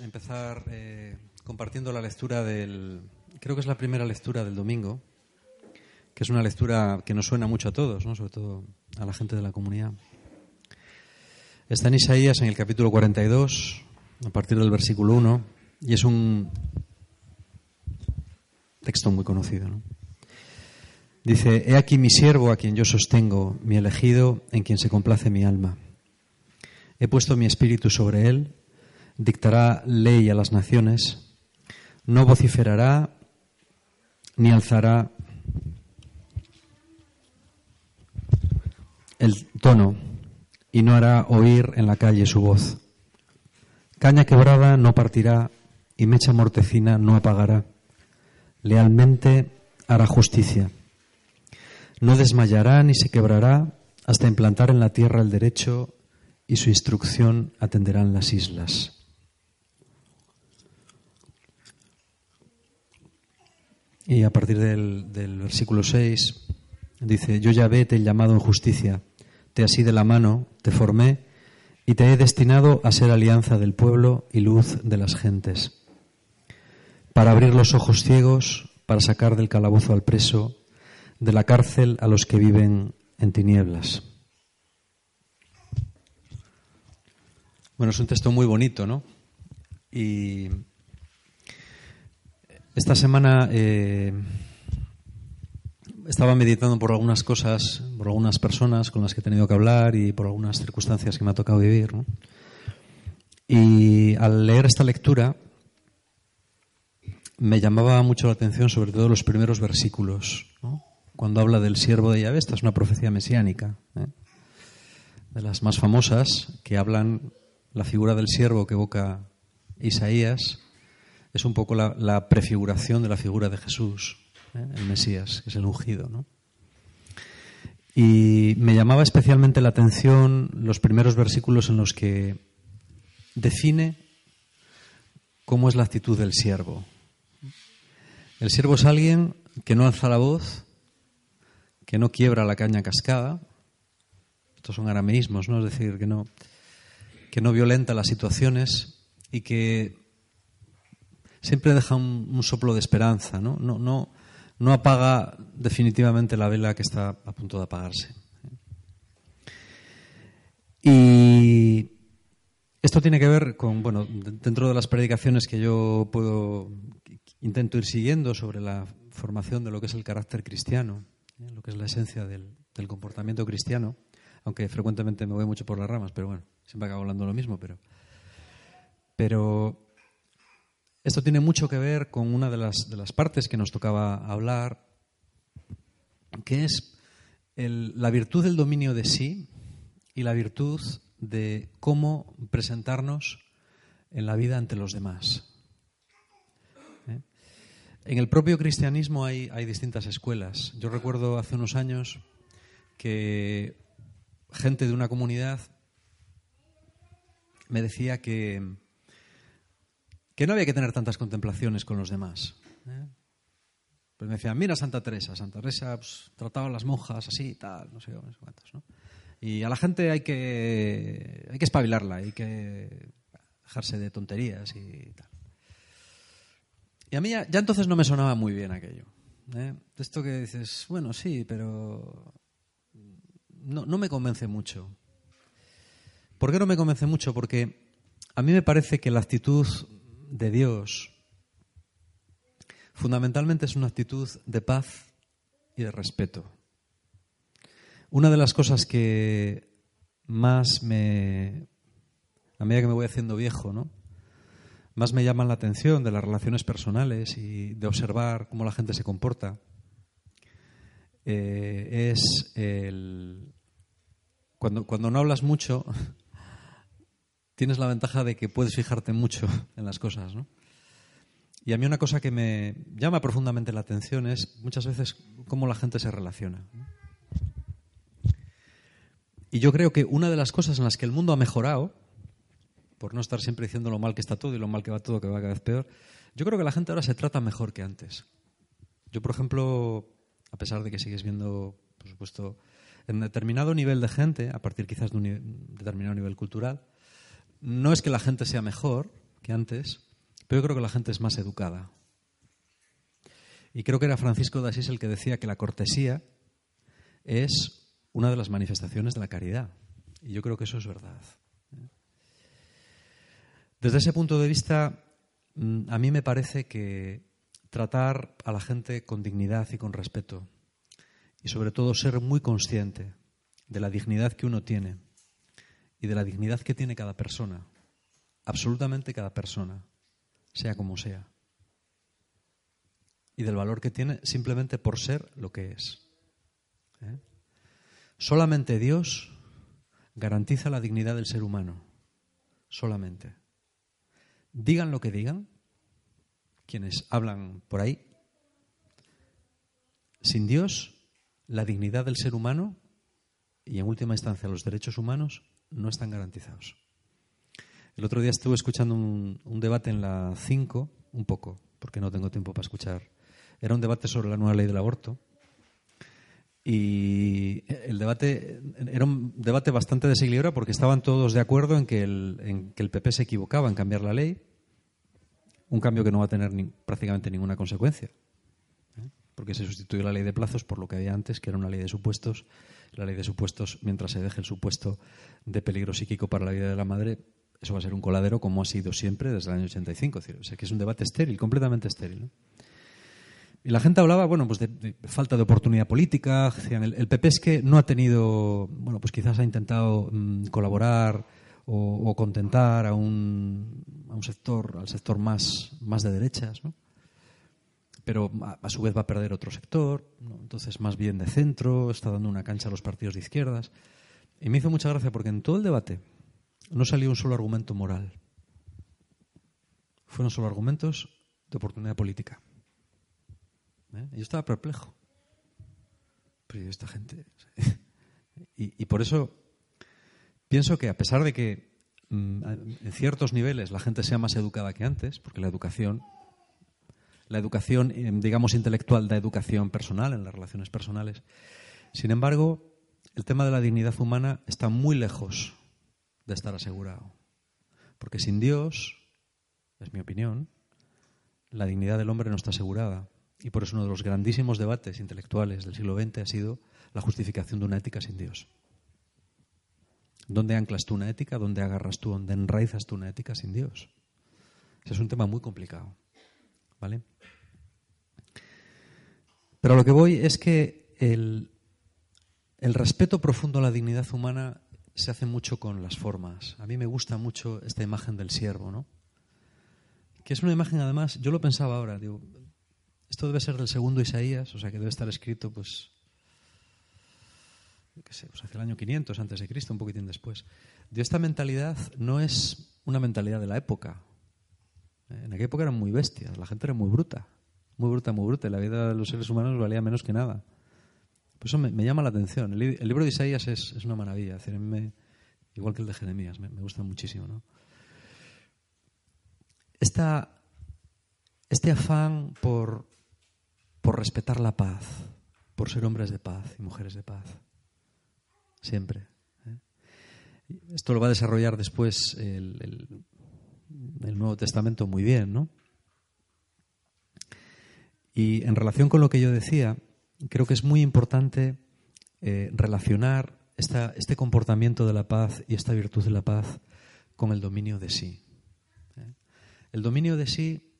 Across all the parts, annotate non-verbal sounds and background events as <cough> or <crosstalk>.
Empezar eh, compartiendo la lectura del. Creo que es la primera lectura del domingo, que es una lectura que nos suena mucho a todos, ¿no? sobre todo a la gente de la comunidad. Está en Isaías en el capítulo 42, a partir del versículo 1, y es un texto muy conocido. ¿no? Dice, He aquí mi siervo a quien yo sostengo, mi elegido en quien se complace mi alma. He puesto mi espíritu sobre él, dictará ley a las naciones, no vociferará ni alzará el tono y no hará oír en la calle su voz. Caña quebrada no partirá y mecha mortecina no apagará. Lealmente hará justicia. No desmayará ni se quebrará hasta implantar en la tierra el derecho y su instrucción atenderán las islas. Y a partir del, versículo 6 dice, yo ya ve te llamado en justicia te así de la mano, te formé y te he destinado a ser alianza del pueblo y luz de las gentes, para abrir los ojos ciegos, para sacar del calabozo al preso, de la cárcel a los que viven en tinieblas. Bueno, es un texto muy bonito, ¿no? Y esta semana eh, estaba meditando por algunas cosas, por algunas personas con las que he tenido que hablar y por algunas circunstancias que me ha tocado vivir. Y al leer esta lectura me llamaba mucho la atención sobre todo los primeros versículos, cuando habla del siervo de Yahvé, esta es una profecía mesiánica, ¿eh? de las más famosas, que hablan la figura del siervo que evoca Isaías, es un poco la, prefiguración de la figura de Jesús. ¿eh? el Mesías, que es el ungido. ¿no? Y me llamaba especialmente la atención los primeros versículos en los que define cómo es la actitud del siervo. El siervo es alguien que no alza la voz, que no quiebra la caña cascada. Estos son arameísmos, ¿no? Es decir, que no, que no violenta las situaciones y que siempre deja un, soplo de esperanza, ¿no? No, no, no apaga definitivamente la vela que está a punto de apagarse. Y esto tiene que ver con, bueno, dentro de las predicaciones que yo puedo, intento ir siguiendo sobre la formación de lo que es el carácter cristiano, ¿eh? lo que es la esencia del, del, comportamiento cristiano, aunque frecuentemente me voy mucho por las ramas, pero bueno, siempre acabo hablando lo mismo, pero, pero esto tiene mucho que ver con una de las, de las partes que nos tocaba hablar, que es la virtud del dominio de sí y la virtud de cómo presentarnos en la vida ante los demás. ¿Eh? En el propio cristianismo hay, hay distintas escuelas. Yo recuerdo hace unos años que gente de una comunidad me decía que que no había que tener tantas contemplaciones con los demás. ¿eh? Pues me decían, mira Santa Teresa, Santa Teresa pues, trataba a las monjas así y tal, no sé, no sé cuántos. Y a la gente hay que, hay que espabilarla, hay que dejarse de tonterías y tal. Y a mí ya, ya entonces no me sonaba muy bien aquello. ¿eh? Esto que dices, bueno, sí, pero no, no me convence mucho. ¿Por qué no me convence mucho? Porque a mí me parece que la actitud de Dios fundamentalmente es una actitud de paz y de respeto. Una de las cosas que más me, a medida que me voy haciendo viejo, ¿no? más me llaman la atención de las relaciones personales y de observar cómo la gente se comporta eh, es el... Cuando, cuando no hablas mucho, tienes la ventaja de que puedes fijarte mucho <laughs> en las cosas, ¿no? Y a mí una cosa que me llama profundamente la atención es muchas veces cómo la gente se relaciona. Y yo creo que una de las cosas en las que el mundo ha mejorado, por no estar siempre diciendo lo mal que está todo y lo mal que va todo, que va cada vez peor, yo creo que la gente ahora se trata mejor que antes. Yo, por ejemplo, a pesar de que sigues viendo, por supuesto, en determinado nivel de gente, a partir quizás de un determinado nivel cultural, no es que la gente sea mejor que antes, pero yo creo que la gente es más educada. Y creo que era Francisco de Asís el que decía que la cortesía es una de las manifestaciones de la caridad. Y yo creo que eso es verdad. Desde ese punto de vista, mm, a mí me parece que tratar a la gente con dignidad y con respeto, y sobre todo ser muy consciente de la dignidad que uno tiene y de la dignidad que tiene cada persona, absolutamente cada persona, sea como sea, y del valor que tiene simplemente por ser lo que es. ¿eh? Solamente Dios garantiza la dignidad del ser humano. Solamente. Digan lo que digan, quienes hablan por ahí, sin Dios, la dignidad del ser humano y en última instancia los derechos humanos no están garantizados. El otro día estuve escuchando un, debate en la 5, un poco, porque no tengo tiempo para escuchar. Era un debate sobre la nueva ley del aborto y el debate era un debate bastante desequilibrado porque estaban todos de acuerdo en que el, en que el PP se equivocaba en cambiar la ley, un cambio que no va a tener prácticamente ninguna consecuencia, ¿eh? porque se sustituyó la ley de plazos por lo que había antes, que era una ley de supuestos. La ley de supuestos, mientras se deje el supuesto de peligro psíquico para la vida de la madre, eso va a ser un coladero como ha sido siempre desde el año 85. Es decir, que es un debate estéril, completamente estéril. Y la gente hablaba, bueno, pues de, falta de oportunidad política. el, PP es que no ha tenido, bueno, pues quizás ha intentado mm, colaborar o, contentar a un, a un, sector, al sector más, más de derechas. Pero a, su vez va a perder otro sector, entonces más bien de centro, está dando una cancha a los partidos de izquierdas. Y me hizo mucha gracia porque en todo el debate no salió un solo argumento moral. Fueron solo argumentos de oportunidad política. ¿eh? Yo estaba perplejo. Pero esta gente. <laughs> y, por eso pienso que a pesar de que mm, en ciertos niveles la gente sea más educada que antes, porque la educación, la educación, eh, digamos, intelectual da educación personal en las relaciones personales, sin embargo, el tema de la dignidad humana está muy lejos de estar asegurado. Porque sin Dios, es mi opinión, la dignidad del hombre no está asegurada. Y por eso uno de los grandísimos debates intelectuales del siglo XX ha sido la justificación de una ética sin Dios. ¿Dónde anclas tú una ética? ¿Dónde agarras tú? ¿Dónde enraizas tú una ética sin Dios? Ese es un tema muy complicado. Pero lo que voy es que el, el respeto profundo a la dignidad humana se hace mucho con las formas. A mí me gusta mucho esta imagen del siervo, ¿no? Que es una imagen, además, yo lo pensaba ahora, digo, esto debe ser del segundo Isaías, o sea que debe estar escrito, pues, qué sé, pues hacia el año 500 antes de Cristo, un poquitín después. De esta mentalidad no es una mentalidad de la época. En aquella época eran muy bestias, la gente era muy bruta, muy bruta, muy bruta, y la vida de los seres humanos valía menos que nada. Por eso me, llama la atención. El, libro de Isaías es, una maravilla, igual que el de Jeremías, me, gusta muchísimo. este afán por por respetar la paz, por ser hombres de paz y mujeres de paz. Siempre. ¿eh? Esto lo va a desarrollar después el, Nuevo Testamento muy bien, ¿no? Y en relación con lo que yo decía, creo que es muy importante eh, relacionar este comportamiento de la paz y esta virtud de la paz con el dominio de sí. ¿eh? El dominio de sí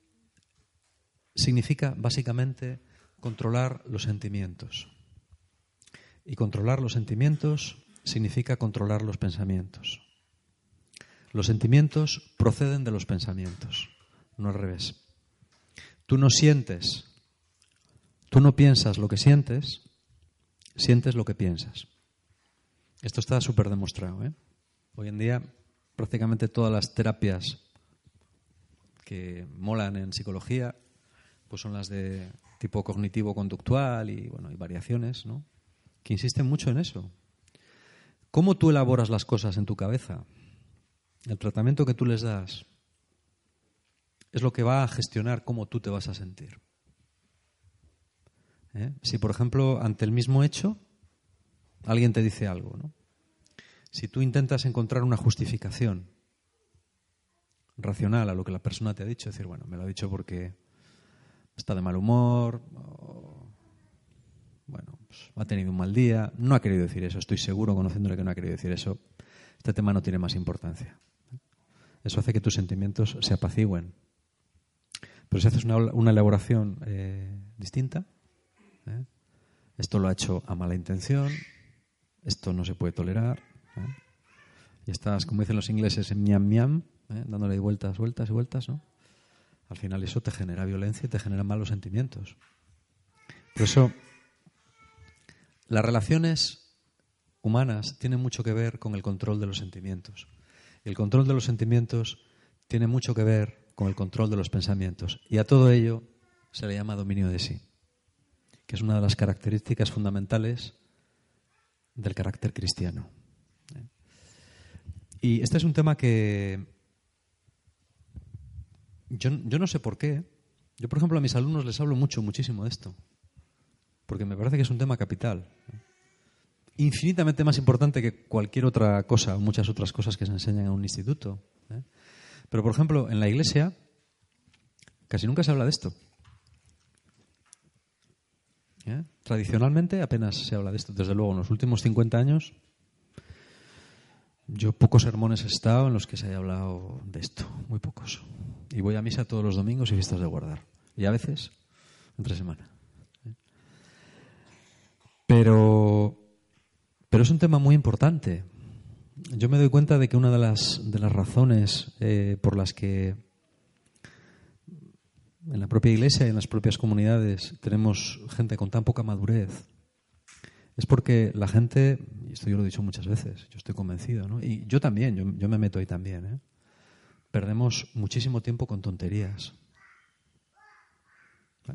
significa básicamente controlar los sentimientos. Y controlar los sentimientos significa controlar los pensamientos. Los sentimientos proceden de los pensamientos. no al revés. Tú no sientes, tú no piensas lo que sientes, sientes lo que piensas. Esto está súper demostrado. ¿eh? Hoy en día prácticamente todas las terapias que molan en psicología pues son las de tipo cognitivo-conductual y bueno, y variaciones, ¿no? Que insisten mucho en eso. ¿Cómo tú elaboras las cosas en tu cabeza? El tratamiento que tú les das es lo que va a gestionar cómo tú te vas a sentir. ¿Eh? Si, por ejemplo, ante el mismo hecho, alguien te dice algo, ¿no? Si tú intentas encontrar una justificación racional a lo que la persona te ha dicho, decir, bueno, me lo ha dicho porque está de mal humor, bueno, pues, ha tenido un mal día, no ha querido decir eso, estoy seguro, conociéndole que no ha querido decir eso, este tema no tiene más importancia. Eso hace que tus sentimientos se apacigüen. Pero si haces una, elaboración eh, distinta, ¿eh? esto lo ha hecho a mala intención, esto no se puede tolerar, ¿eh? y estás, como dicen los ingleses, en miam miam, dándole vueltas, vueltas y vueltas, ¿no? al final eso te genera violencia y te genera malos sentimientos. Por eso, las relaciones humanas tienen mucho que ver con el control de los sentimientos. El control de los sentimientos tiene mucho que ver con el control de los pensamientos. Y a todo ello se le llama dominio de sí, que es una de las características fundamentales del carácter cristiano. Y este es un tema que yo, no sé por qué. Yo, por ejemplo, a mis alumnos les hablo mucho, muchísimo de esto. Porque me parece que es un tema capital. Infinitamente más importante que cualquier otra cosa muchas otras cosas que se enseñan en un instituto. ¿eh? Pero, por ejemplo, en la iglesia casi nunca se habla de esto. ¿Eh? Tradicionalmente apenas se habla de esto. Desde luego, en los últimos 50 años yo pocos sermones he estado en los que se haya hablado de esto, muy pocos. Y voy a misa todos los domingos y fiestas de guardar. Y a veces entre semana. Pero, pero es un tema muy importante. Yo me doy cuenta de que una de las, de las razones eh, por las que en la propia iglesia y en las propias comunidades tenemos gente con tan poca madurez es porque la gente, y esto yo lo he dicho muchas veces, yo estoy convencido, ¿no? y yo también, yo, me meto ahí también, ¿eh? perdemos muchísimo tiempo con tonterías.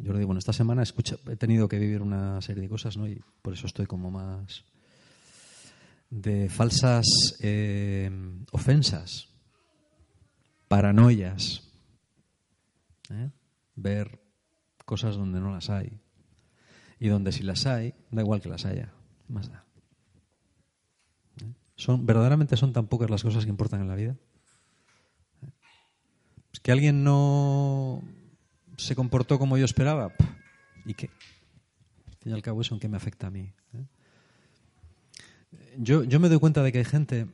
Yo lo digo, bueno, esta semana he, tenido que vivir una serie de cosas, ¿no? Y por eso estoy como más de falsas eh, ofensas, paranoias, ¿eh? ver cosas donde no las hay y donde si las hay, da igual que las haya, más da. ¿Eh? Son, verdaderamente son tan pocas las cosas que importan en la vida. Es que alguien no se comportó como yo esperaba. ¿Y qué? Al fin y al cabo, ¿eso en qué me afecta a mí? Yo, yo me doy cuenta de que hay gente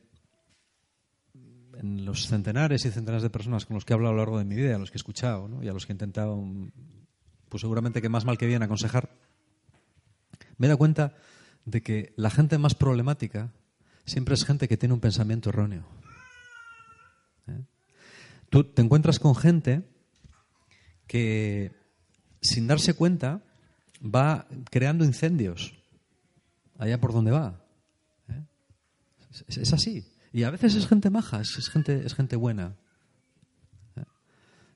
en los centenares y centenares de personas con los que he hablado a lo largo de mi vida, a los que he escuchado y a los que he intentado, pues seguramente que más mal que bien, aconsejar, me he dado cuenta de que la gente más problemática siempre es gente que tiene un pensamiento erróneo. ¿Eh? Tú te encuentras con gente que, sin darse cuenta, va creando incendios allá por donde va. ¿Eh? Es, así. Y a veces es gente maja, es, gente, es gente buena. ¿Eh?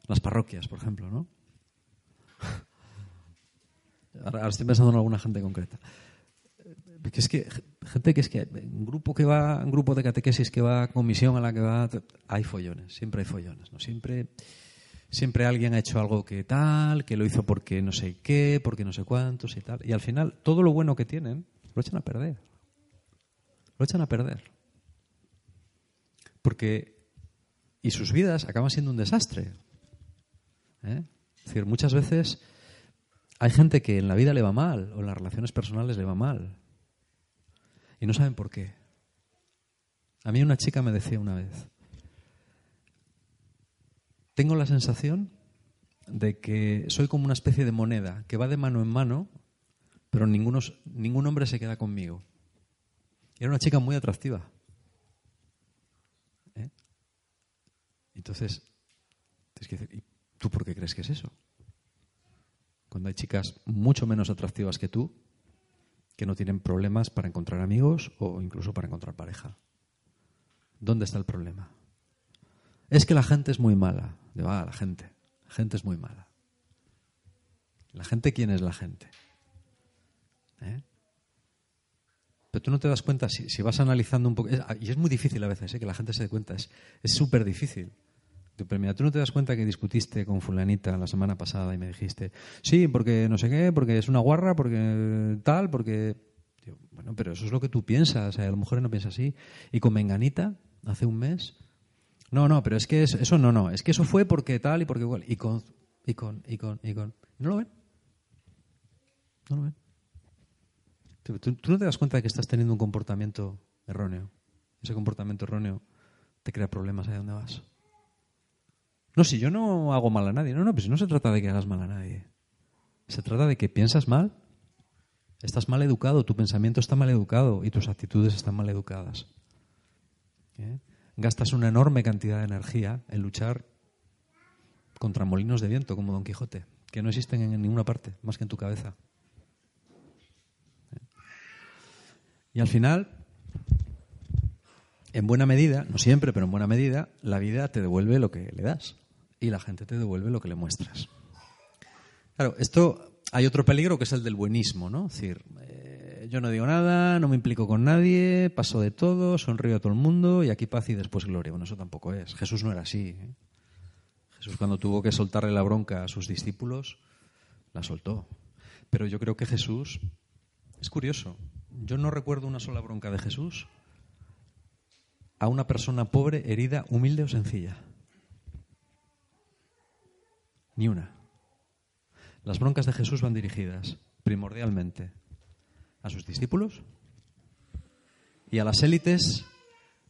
Las parroquias, por ejemplo, ¿no? <laughs> Ahora estoy pensando en alguna gente concreta. Que es que gente que es que un grupo que va, un grupo de catequesis que va, comisión a la que va, hay follones, siempre hay follones, ¿no? Siempre, siempre alguien ha hecho algo que tal, que lo hizo porque no sé qué, porque no sé cuántos y tal. Y al final, todo lo bueno que tienen, lo echan a perder. Lo echan a perder. Porque, y sus vidas acaban siendo un desastre. ¿eh? Es decir, muchas veces hay gente que en la vida le va mal o en las relaciones personales le va mal y no saben por qué. A mí una chica me decía una vez, tengo la sensación de que soy como una especie de moneda que va de mano en mano, pero ninguno, ningún hombre se queda conmigo. Era una chica muy atractiva. ¿Eh? Entonces, tienes que decir, ¿Tú por qué crees que es eso? Cuando hay chicas mucho menos atractivas que tú, que no tienen problemas para encontrar amigos o incluso para encontrar pareja. ¿Dónde está el problema? Es que la gente es muy mala. De va, la gente. La gente es muy mala. ¿La gente quién es la gente? ¿Eh? Pero tú no te das cuenta, si, vas analizando un poco, y es muy difícil a veces ¿eh? que la gente se dé cuenta, es súper difícil. Pero mira, tú no te das cuenta que discutiste con fulanita la semana pasada y me dijiste, sí, porque no sé qué, porque es una guarra, porque tal, porque... bueno, pero eso es lo que tú piensas, a lo mejor no piensa así. Y con Menganita, hace un mes, no, no, pero es que eso no, no, es que eso fue porque tal y porque igual. Y con, y con, y con, y con... ¿No lo ven? ¿No lo ven? Tú, no te das cuenta de que estás teniendo un comportamiento erróneo. Ese comportamiento erróneo te crea problemas ahí donde vas. No, si yo no hago mal a nadie. No, no, pues no se trata de que hagas mal a nadie. Se trata de que piensas mal. Estás mal educado, tu pensamiento está mal educado y tus actitudes están mal educadas. ¿Eh? Gastas una enorme cantidad de energía en luchar contra molinos de viento como Don Quijote, que no existen en ninguna parte más que en tu cabeza. Y al final, en buena medida, no siempre, pero en buena medida, la vida te devuelve lo que le das y la gente te devuelve lo que le muestras. Claro, esto hay otro peligro que es el del buenismo, ¿no? Es decir, eh, yo no digo nada, no me implico con nadie, paso de todo, sonrío a todo el mundo y aquí paz y después gloria. Bueno, eso tampoco es. Jesús no era así. ¿eh? Jesús cuando tuvo que soltarle la bronca a sus discípulos, la soltó. Pero yo creo que Jesús, es curioso, yo no recuerdo una sola bronca de Jesús a una persona pobre, herida, humilde o sencilla. Ni una. Las broncas de Jesús van dirigidas primordialmente a sus discípulos y a las élites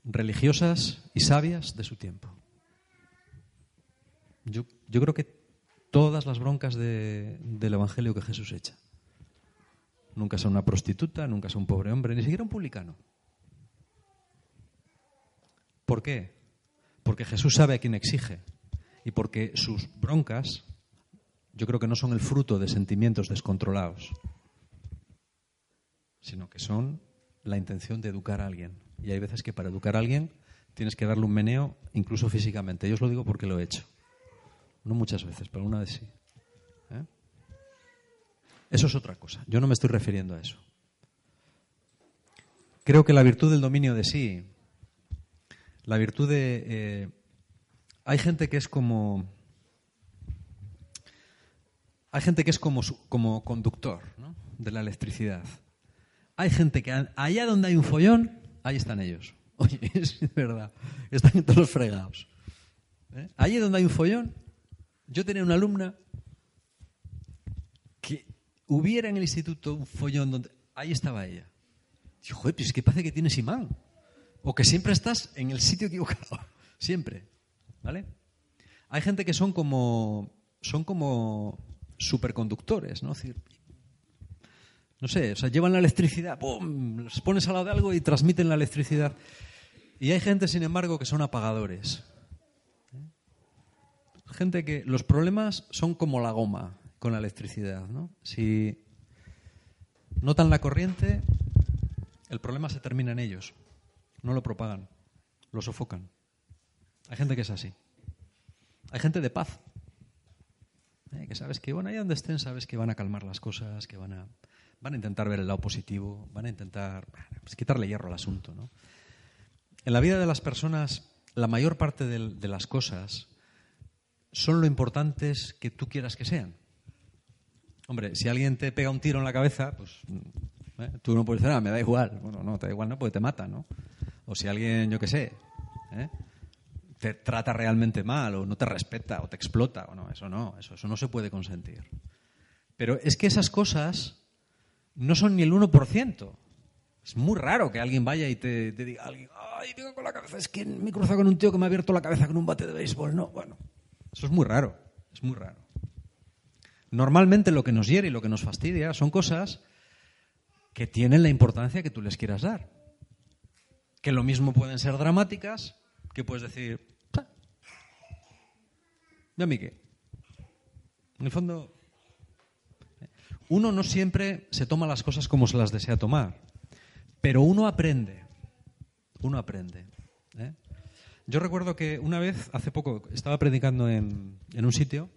religiosas y sabias de su tiempo. Yo, creo que todas las broncas del Evangelio que Jesús echa. Nunca sea una prostituta, nunca sea un pobre hombre, ni siquiera un publicano. ¿Por qué? Porque Jesús sabe a quién exige y porque sus broncas yo creo que no son el fruto de sentimientos descontrolados, sino que son la intención de educar a alguien. Y hay veces que para educar a alguien tienes que darle un meneo, incluso físicamente. Yo os lo digo porque lo he hecho. No muchas veces, pero una vez sí. Eso es otra cosa. Yo no me estoy refiriendo a eso. Creo que la virtud del dominio de sí, la virtud de eh, hay gente que es como. Hay gente que es como, como conductor de la electricidad. Hay gente que allá donde hay un follón, ahí están ellos. <laughs> Oye, es verdad. Están todos los fregados. ¿Eh? Allí donde hay un follón, yo tenía una alumna hubiera en el instituto un follón donde. Ahí estaba ella. Dijo, joder, pues es que parece que tienes imán. O que siempre estás en el sitio equivocado. <laughs> Siempre. ¿Vale? Hay gente que son como, son como superconductores, ¿no? no sé, o sea, llevan la electricidad, ¡pum! Los pones al lado de algo y transmiten la electricidad. Y hay gente, sin embargo, que son apagadores. Gente que los problemas son como la goma con la electricidad, ¿no? Si notan la corriente, el problema se termina en ellos. No lo propagan, lo sofocan. Hay gente que es así. Hay gente de paz. ¿eh? que sabes que, bueno, ahí donde estén, sabes que van a calmar las cosas, que van a, van a intentar ver el lado positivo, van a intentar pues, quitarle hierro al asunto. ¿no? En la vida de las personas, la mayor parte de, las cosas son lo importantes que tú quieras que sean. Hombre, si alguien te pega un tiro en la cabeza, pues ¿eh? tú no puedes decir, ah, me da igual. Bueno, no, te da igual, no, porque te mata, ¿no? O si alguien, yo qué sé, ¿eh? te trata realmente mal o no te respeta o te explota o no, eso no, eso, eso no se puede consentir. Pero es que esas cosas no son ni el 1%. Es muy raro que alguien vaya y te, diga alguien, ay, venga con la cabeza, es que me he cruzado con un tío que me ha abierto la cabeza con un bate de béisbol. No, bueno, eso es muy raro, es muy raro. Normalmente lo que nos hiere y lo que nos fastidia son cosas que tienen la importancia que tú les quieras dar. Que lo mismo pueden ser dramáticas que puedes decir, ¿y a mí qué? En el fondo, uno no siempre se toma las cosas como se las desea tomar, pero uno aprende. Uno aprende. ¿eh? Yo recuerdo que una vez, hace poco, estaba predicando en, un sitio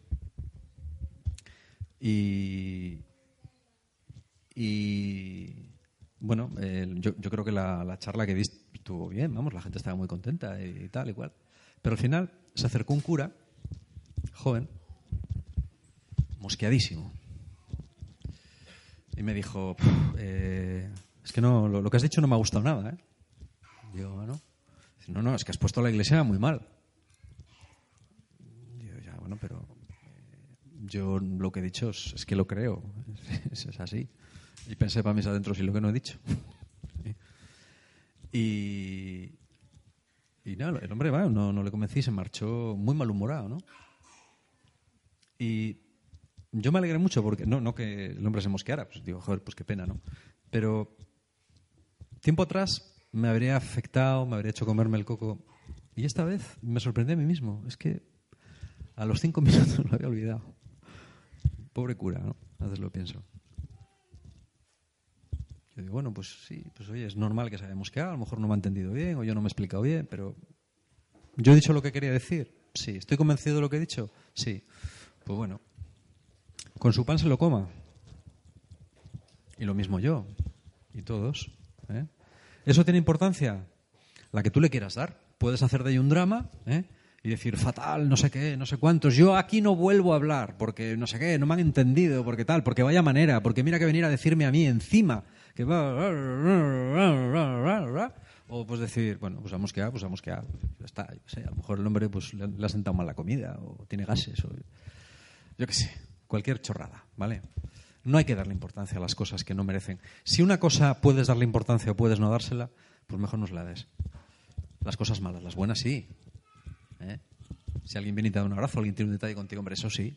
y, bueno, yo, creo que la, charla que di estuvo bien, vamos, la gente estaba muy contenta y, tal y cual. Pero al final se acercó un cura, joven, mosqueadísimo, y me dijo, eh, es que no, lo, que has dicho no me ha gustado nada, ¿eh? Digo, bueno, no, no, es que has puesto la iglesia muy mal. Digo, ya, bueno, pero yo lo que he dicho es, que lo creo, <laughs> es, así. Y pensé para mis adentros y lo que no he dicho. <laughs> y, y nada, el hombre va, no, no le convencí, se marchó muy malhumorado, ¿no? Y yo me alegré mucho porque, no, no que el hombre se mosqueara, pues digo, joder, pues qué pena, ¿no? Pero tiempo atrás me habría afectado, me habría hecho comerme el coco. Y esta vez me sorprendí a mí mismo. Es que a los cinco <laughs> minutos lo había olvidado. Pobre cura, ¿no? A veces lo pienso. Yo digo, bueno, pues sí, pues oye, es normal que se haya mosqueado, a lo mejor no me ha entendido bien o yo no me he explicado bien, pero ¿yo he dicho lo que quería decir? Sí. ¿Estoy convencido de lo que he dicho? Sí. Pues bueno, con su pan se lo coma. Y lo mismo yo. Y todos. ¿eh? ¿Eso tiene importancia? La que tú le quieras dar. Puedes hacer de ahí un drama ¿eh? Y decir, fatal, no sé qué, no sé cuántos. Yo aquí no vuelvo a hablar porque no sé qué, no me han entendido, porque tal, porque vaya manera, porque mira que venir a decirme a mí encima que va. O pues decir, bueno, pues vamos que pues vamos que está. a lo mejor el hombre pues, le, ha sentado mal la comida o tiene gases o yo qué sé, cualquier chorrada, ¿vale? No hay que darle importancia a las cosas que no merecen. Si una cosa puedes darle importancia o puedes no dársela, pues mejor no se la des. Las cosas malas, las buenas sí. ¿Eh? Si alguien viene y te da un abrazo, alguien tiene un detalle contigo, hombre, eso sí.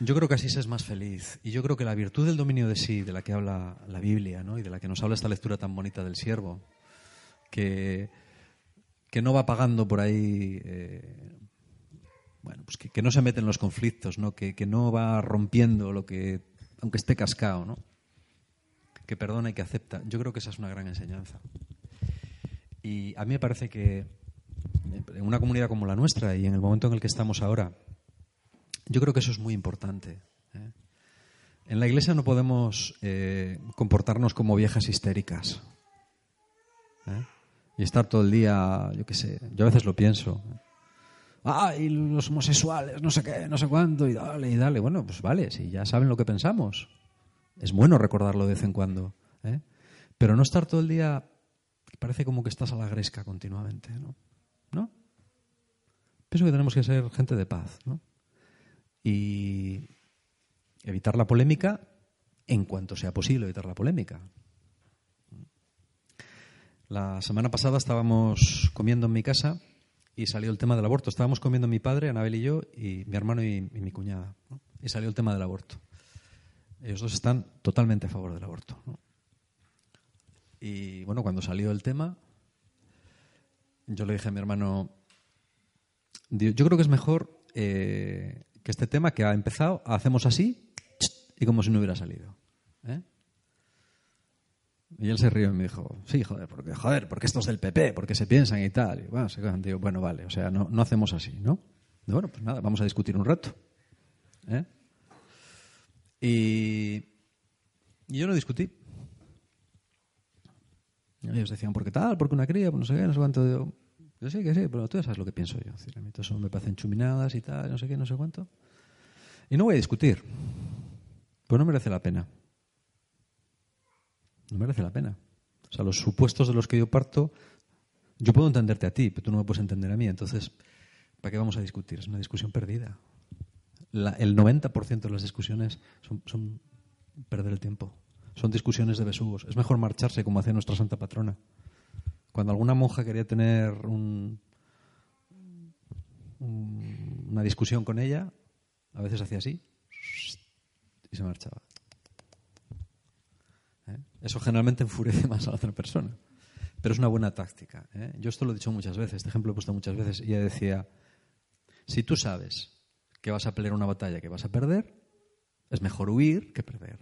Yo creo que así se es más feliz. Y yo creo que la virtud del dominio de sí, de la que habla la Biblia, ¿no? y de la que nos habla esta lectura tan bonita del siervo, que, que no va pagando por ahí eh, bueno, pues que, no se mete en los conflictos, ¿no? Que, no va rompiendo lo que, aunque esté cascado, ¿no? que perdona y que acepta. Yo creo que esa es una gran enseñanza. Y a mí me parece que en una comunidad como la nuestra y en el momento en el que estamos ahora, yo creo que eso es muy importante. ¿eh? En la iglesia no podemos eh, comportarnos como viejas histéricas. ¿eh? Y estar todo el día, yo qué sé, yo a veces lo pienso ay, los homosexuales, no sé qué, no sé cuánto, y dale, y dale. Bueno, pues vale, si ya saben lo que pensamos. Es bueno recordarlo de vez en cuando. Pero no estar todo el día, parece como que estás a la gresca continuamente. ¿No? Pienso que tenemos que ser gente de paz. Y evitar la polémica en cuanto sea posible evitar la polémica. La semana pasada estábamos comiendo en mi casa y salió el tema del aborto. Estábamos comiendo mi padre, Anabel y yo, y mi hermano y, mi cuñada. Y salió el tema del aborto. Ellos dos están totalmente a favor del aborto. Y bueno, cuando salió el tema, yo le dije a mi hermano, yo creo que es mejor eh, que este tema que ha empezado, hacemos así y como si no hubiera salido. ¿eh? Y él se rió y me dijo, sí, joder, porque, joder, porque esto es del PP, porque se piensan y tal. Y bueno, se digo, bueno, vale, o sea, no, no hacemos así, ¿no? bueno, pues nada, vamos a discutir un rato. ¿eh? Y, yo no discutí. Ellos decían, ¿por qué tal? ¿Por qué una cría? Pues no sé qué, no sé cuánto. Yo, sí que sí, pero tú ya sabes lo que pienso yo. a mí todo eso me parecen chuminadas y tal, no sé qué, no sé cuánto. Y no voy a discutir. Pues no merece la pena. No merece la pena. O sea, los supuestos de los que yo parto, yo puedo entenderte a ti, pero tú no me puedes entender a mí. Entonces, ¿para qué vamos a discutir? Es una discusión perdida. el 90% de las discusiones son, perder el tiempo. Son discusiones de besugos. Es mejor marcharse como hacía nuestra santa patrona. Cuando alguna monja quería tener una discusión con ella, a veces hacía así y se marchaba. ¿eh? Eso generalmente enfurece <laughs> más a la otra persona. Pero es una buena táctica. ¿eh? Yo esto lo he dicho muchas veces, este ejemplo lo he puesto muchas veces, y ella decía, si tú sabes que vas a pelear una batalla que vas a perder, es mejor huir que perder.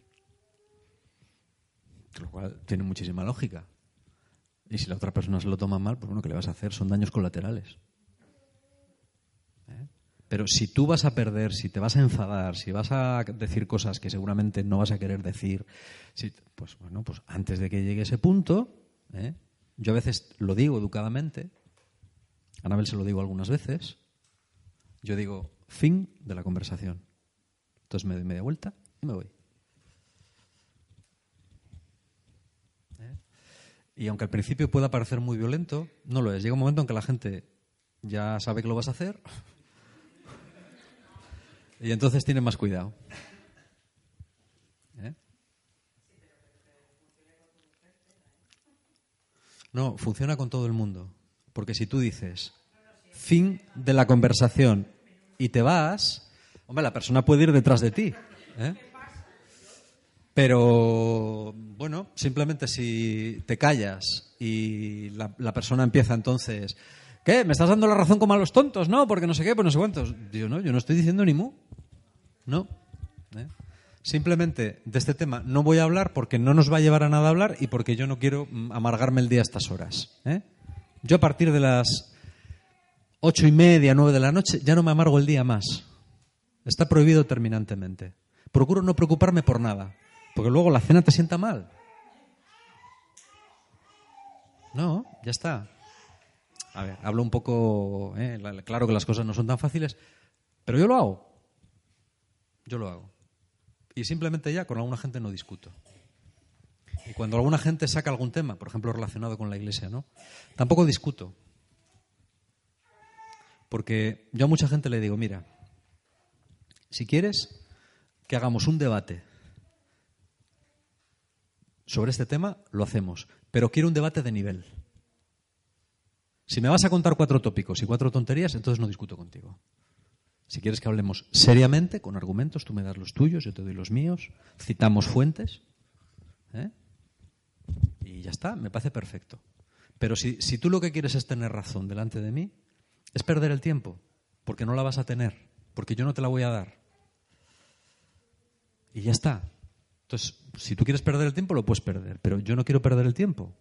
Lo cual tiene muchísima lógica. Y si la otra persona se lo toma mal, pues bueno, ¿qué le vas a hacer? Son daños colaterales. ¿Eh? Pero si tú vas a perder, si te vas a enfadar, si vas a decir cosas que seguramente no vas a querer decir, pues bueno, pues antes de que llegue ese punto, ¿eh? yo a veces lo digo educadamente, a Anabel se lo digo algunas veces, yo digo, fin de la conversación. Entonces me doy media vuelta y me voy. Y aunque al principio pueda parecer muy violento, no lo es. Llega un momento en que la gente ya sabe que lo vas a hacer y entonces tiene más cuidado. ¿Eh? No, funciona con todo el mundo. Porque si tú dices fin de la conversación y te vas, hombre, la persona puede ir detrás de ti. ¿eh? Pero, bueno, simplemente si te callas y la, persona empieza entonces, ¿qué? ¿Me estás dando la razón como a los tontos? No, porque no sé qué, pues no sé cuántos. Digo, no, yo no estoy diciendo ni mu. No. ¿eh? Simplemente de este tema no voy a hablar porque no nos va a llevar a nada hablar y porque yo no quiero mm, amargarme el día a estas horas. ¿eh? Yo a partir de las ocho y media, nueve de la noche, ya no me amargo el día más. Está prohibido terminantemente. Procuro no preocuparme por nada, porque luego la cena te sienta mal. No, ya está. A ver, hablo un poco, ¿eh? claro que las cosas no son tan fáciles, pero yo lo hago. Yo lo hago. Y simplemente ya con alguna gente no discuto. Y cuando alguna gente saca algún tema, por ejemplo relacionado con la iglesia, ¿no? Tampoco discuto. Porque yo a mucha gente le digo, mira, si quieres que hagamos un debate sobre este tema, lo hacemos. Pero quiero un debate de nivel. Si me vas a contar cuatro tópicos y cuatro tonterías, entonces no discuto contigo. Si quieres que hablemos seriamente, con argumentos, tú me das los tuyos, yo te doy los míos, citamos fuentes, ¿eh? y ya está, me parece perfecto. Pero si, si tú lo que quieres es tener razón delante de mí, es perder el tiempo, porque no la vas a tener, porque yo no te la voy a dar. Y ya está. Entonces, si tú quieres perder el tiempo, lo puedes perder, pero yo no quiero perder el tiempo.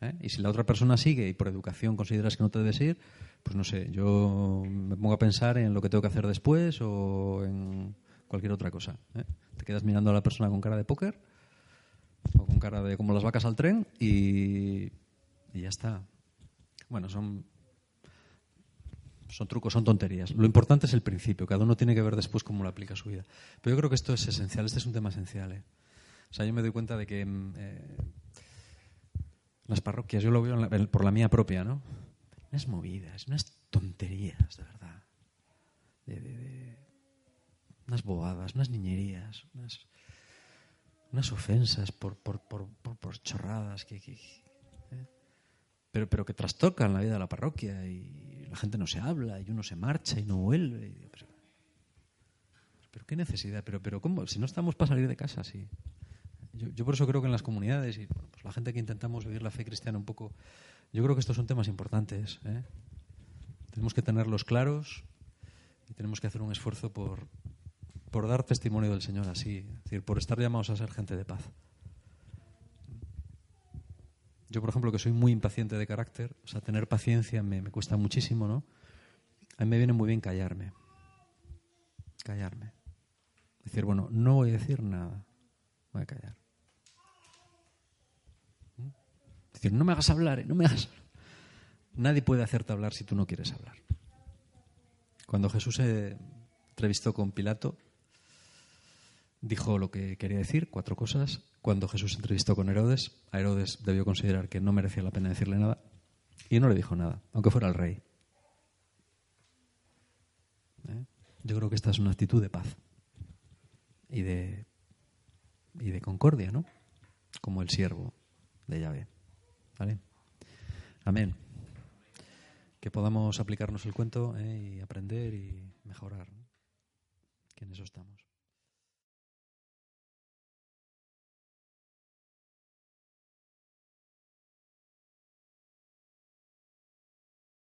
¿eh? Y si la otra persona sigue y por educación consideras que no te debes ir, pues no sé, yo me pongo a pensar en lo que tengo que hacer después o en cualquier otra cosa. ¿eh? Te quedas mirando a la persona con cara de póker o con cara de como las vacas al tren y, y ya está. Bueno, son son trucos, son tonterías. Lo importante es el principio. Cada uno tiene que ver después cómo lo aplica su vida. Pero yo creo que esto es esencial. Este es un tema esencial. ¿eh? O sea, yo me doy cuenta de que mm, eh, las parroquias, yo lo veo por la mía propia, ¿no? Unas movidas, unas tonterías, de verdad. De, unas bobadas, unas niñerías, unas, unas ofensas por, por, por, por chorradas que. Pero, pero que trastocan la vida de la parroquia y la gente no se habla y uno se marcha y no vuelve. pero, pero, qué necesidad, pero, pero ¿cómo? Si no estamos para salir de casa, sí. Yo, por eso creo que en las comunidades y pues la gente que intentamos vivir la fe cristiana un poco, yo creo que estos son temas importantes. ¿eh? Tenemos que tenerlos claros y tenemos que hacer un esfuerzo por, por dar testimonio del Señor así, es decir, por estar llamados a ser gente de paz. Yo, por ejemplo, que soy muy impaciente de carácter, o sea, tener paciencia me, me cuesta muchísimo, ¿no? A mí me viene muy bien callarme. Callarme. Decir, bueno, no voy a decir nada. Voy a callar. decir, no me hagas hablar, ¿eh? no me hagas. Nadie puede hacerte hablar si tú no quieres hablar. Cuando Jesús se entrevistó con Pilato, dijo lo que quería decir, cuatro cosas. Cuando Jesús entrevistó con Herodes, a Herodes debió considerar que no merecía la pena decirle nada y no le dijo nada, aunque fuera el rey. ¿Eh? Yo creo que esta es una actitud de paz y de, y de concordia, ¿no? Como el siervo de Yahvé. ¿Vale? Amén. Que podamos aplicarnos el cuento ¿eh? y aprender y mejorar. Que en eso estamos.